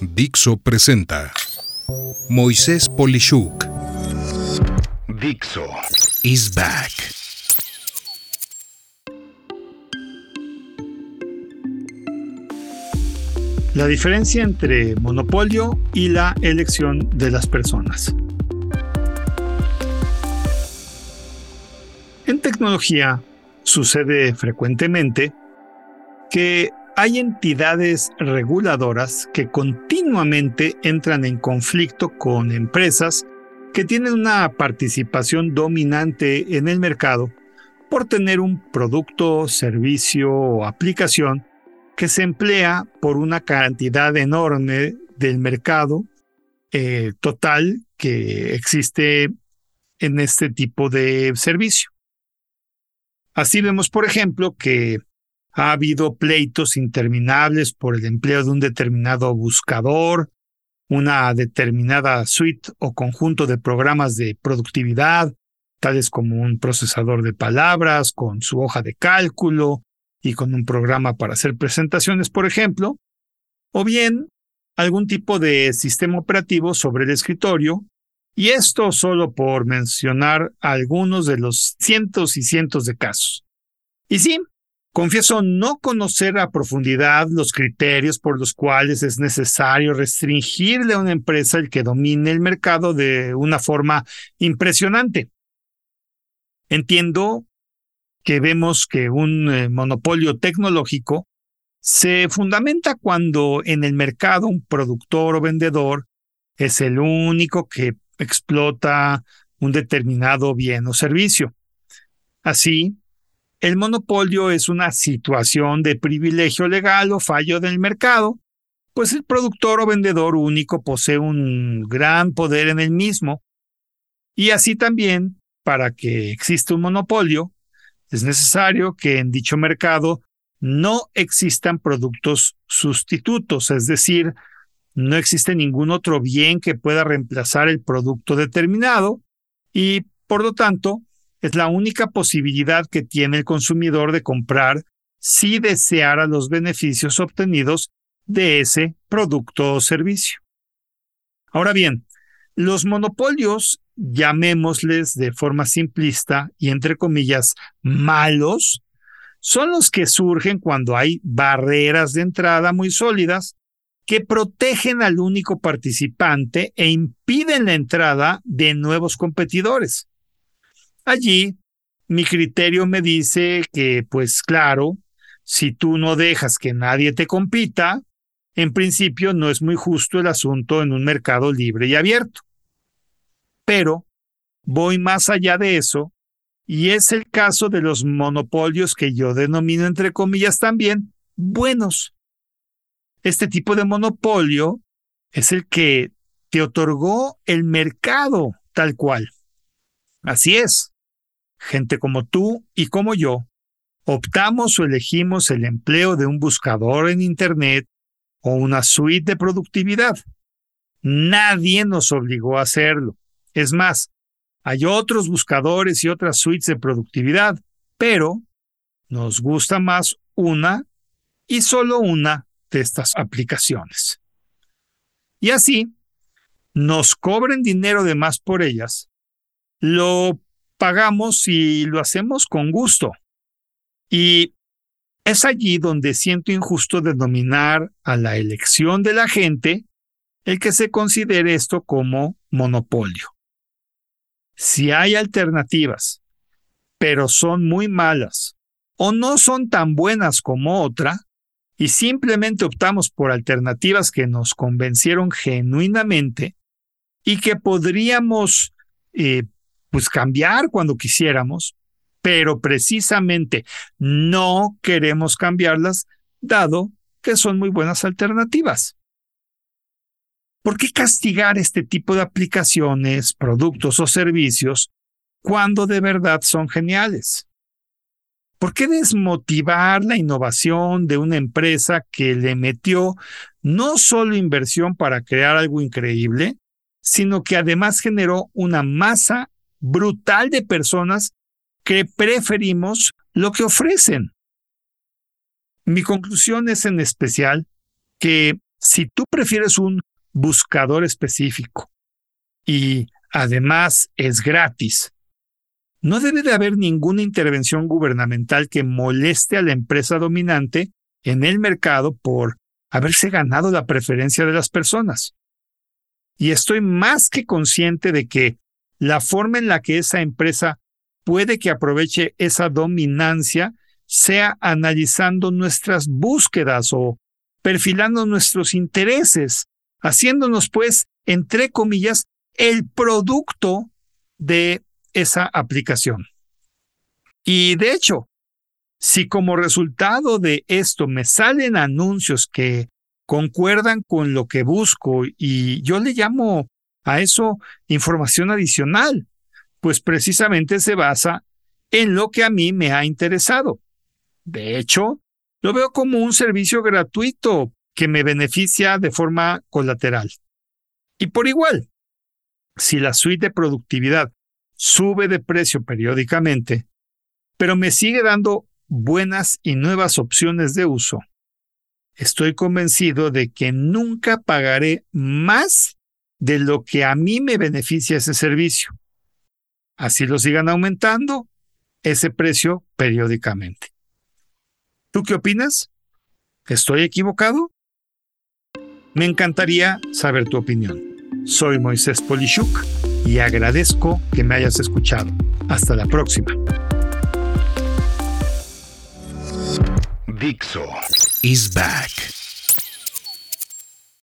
Dixo presenta Moisés Polishuk. Dixo is back. La diferencia entre monopolio y la elección de las personas. En tecnología sucede frecuentemente que hay entidades reguladoras que continuamente entran en conflicto con empresas que tienen una participación dominante en el mercado por tener un producto, servicio o aplicación que se emplea por una cantidad enorme del mercado eh, total que existe en este tipo de servicio. Así vemos, por ejemplo, que ha habido pleitos interminables por el empleo de un determinado buscador, una determinada suite o conjunto de programas de productividad, tales como un procesador de palabras con su hoja de cálculo y con un programa para hacer presentaciones, por ejemplo, o bien algún tipo de sistema operativo sobre el escritorio, y esto solo por mencionar algunos de los cientos y cientos de casos. Y sí, Confieso no conocer a profundidad los criterios por los cuales es necesario restringirle a una empresa el que domine el mercado de una forma impresionante. Entiendo que vemos que un eh, monopolio tecnológico se fundamenta cuando en el mercado un productor o vendedor es el único que explota un determinado bien o servicio. Así, el monopolio es una situación de privilegio legal o fallo del mercado, pues el productor o vendedor único posee un gran poder en el mismo. Y así también, para que exista un monopolio, es necesario que en dicho mercado no existan productos sustitutos, es decir, no existe ningún otro bien que pueda reemplazar el producto determinado y, por lo tanto, es la única posibilidad que tiene el consumidor de comprar si deseara los beneficios obtenidos de ese producto o servicio. Ahora bien, los monopolios, llamémosles de forma simplista y entre comillas malos, son los que surgen cuando hay barreras de entrada muy sólidas que protegen al único participante e impiden la entrada de nuevos competidores. Allí, mi criterio me dice que, pues claro, si tú no dejas que nadie te compita, en principio no es muy justo el asunto en un mercado libre y abierto. Pero voy más allá de eso, y es el caso de los monopolios que yo denomino entre comillas también buenos. Este tipo de monopolio es el que te otorgó el mercado tal cual. Así es gente como tú y como yo, optamos o elegimos el empleo de un buscador en Internet o una suite de productividad. Nadie nos obligó a hacerlo. Es más, hay otros buscadores y otras suites de productividad, pero nos gusta más una y solo una de estas aplicaciones. Y así, nos cobren dinero de más por ellas, lo pagamos y lo hacemos con gusto. Y es allí donde siento injusto denominar a la elección de la gente el que se considere esto como monopolio. Si hay alternativas, pero son muy malas o no son tan buenas como otra, y simplemente optamos por alternativas que nos convencieron genuinamente y que podríamos eh, pues cambiar cuando quisiéramos, pero precisamente no queremos cambiarlas dado que son muy buenas alternativas. ¿Por qué castigar este tipo de aplicaciones, productos o servicios cuando de verdad son geniales? ¿Por qué desmotivar la innovación de una empresa que le metió no solo inversión para crear algo increíble, sino que además generó una masa brutal de personas que preferimos lo que ofrecen. Mi conclusión es en especial que Si tú prefieres un buscador específico y además es gratis, no debe de haber ninguna intervención gubernamental que moleste a la empresa dominante en el mercado por haberse ganado la preferencia de las personas. Y estoy más que consciente de que la forma en la que esa empresa puede que aproveche esa dominancia sea analizando nuestras búsquedas o perfilando nuestros intereses, haciéndonos pues, entre comillas, el producto de esa aplicación. Y de hecho, si como resultado de esto me salen anuncios que concuerdan con lo que busco y yo le llamo a eso información adicional, pues precisamente se basa en lo que a mí me ha interesado. De hecho, lo veo como un servicio gratuito que me beneficia de forma colateral. Y por igual, si la suite de productividad sube de precio periódicamente, pero me sigue dando buenas y nuevas opciones de uso, estoy convencido de que nunca pagaré más de lo que a mí me beneficia ese servicio. Así lo sigan aumentando ese precio periódicamente. ¿Tú qué opinas? ¿Estoy equivocado? Me encantaría saber tu opinión. Soy Moisés Polishuk y agradezco que me hayas escuchado. Hasta la próxima. Dixo is back.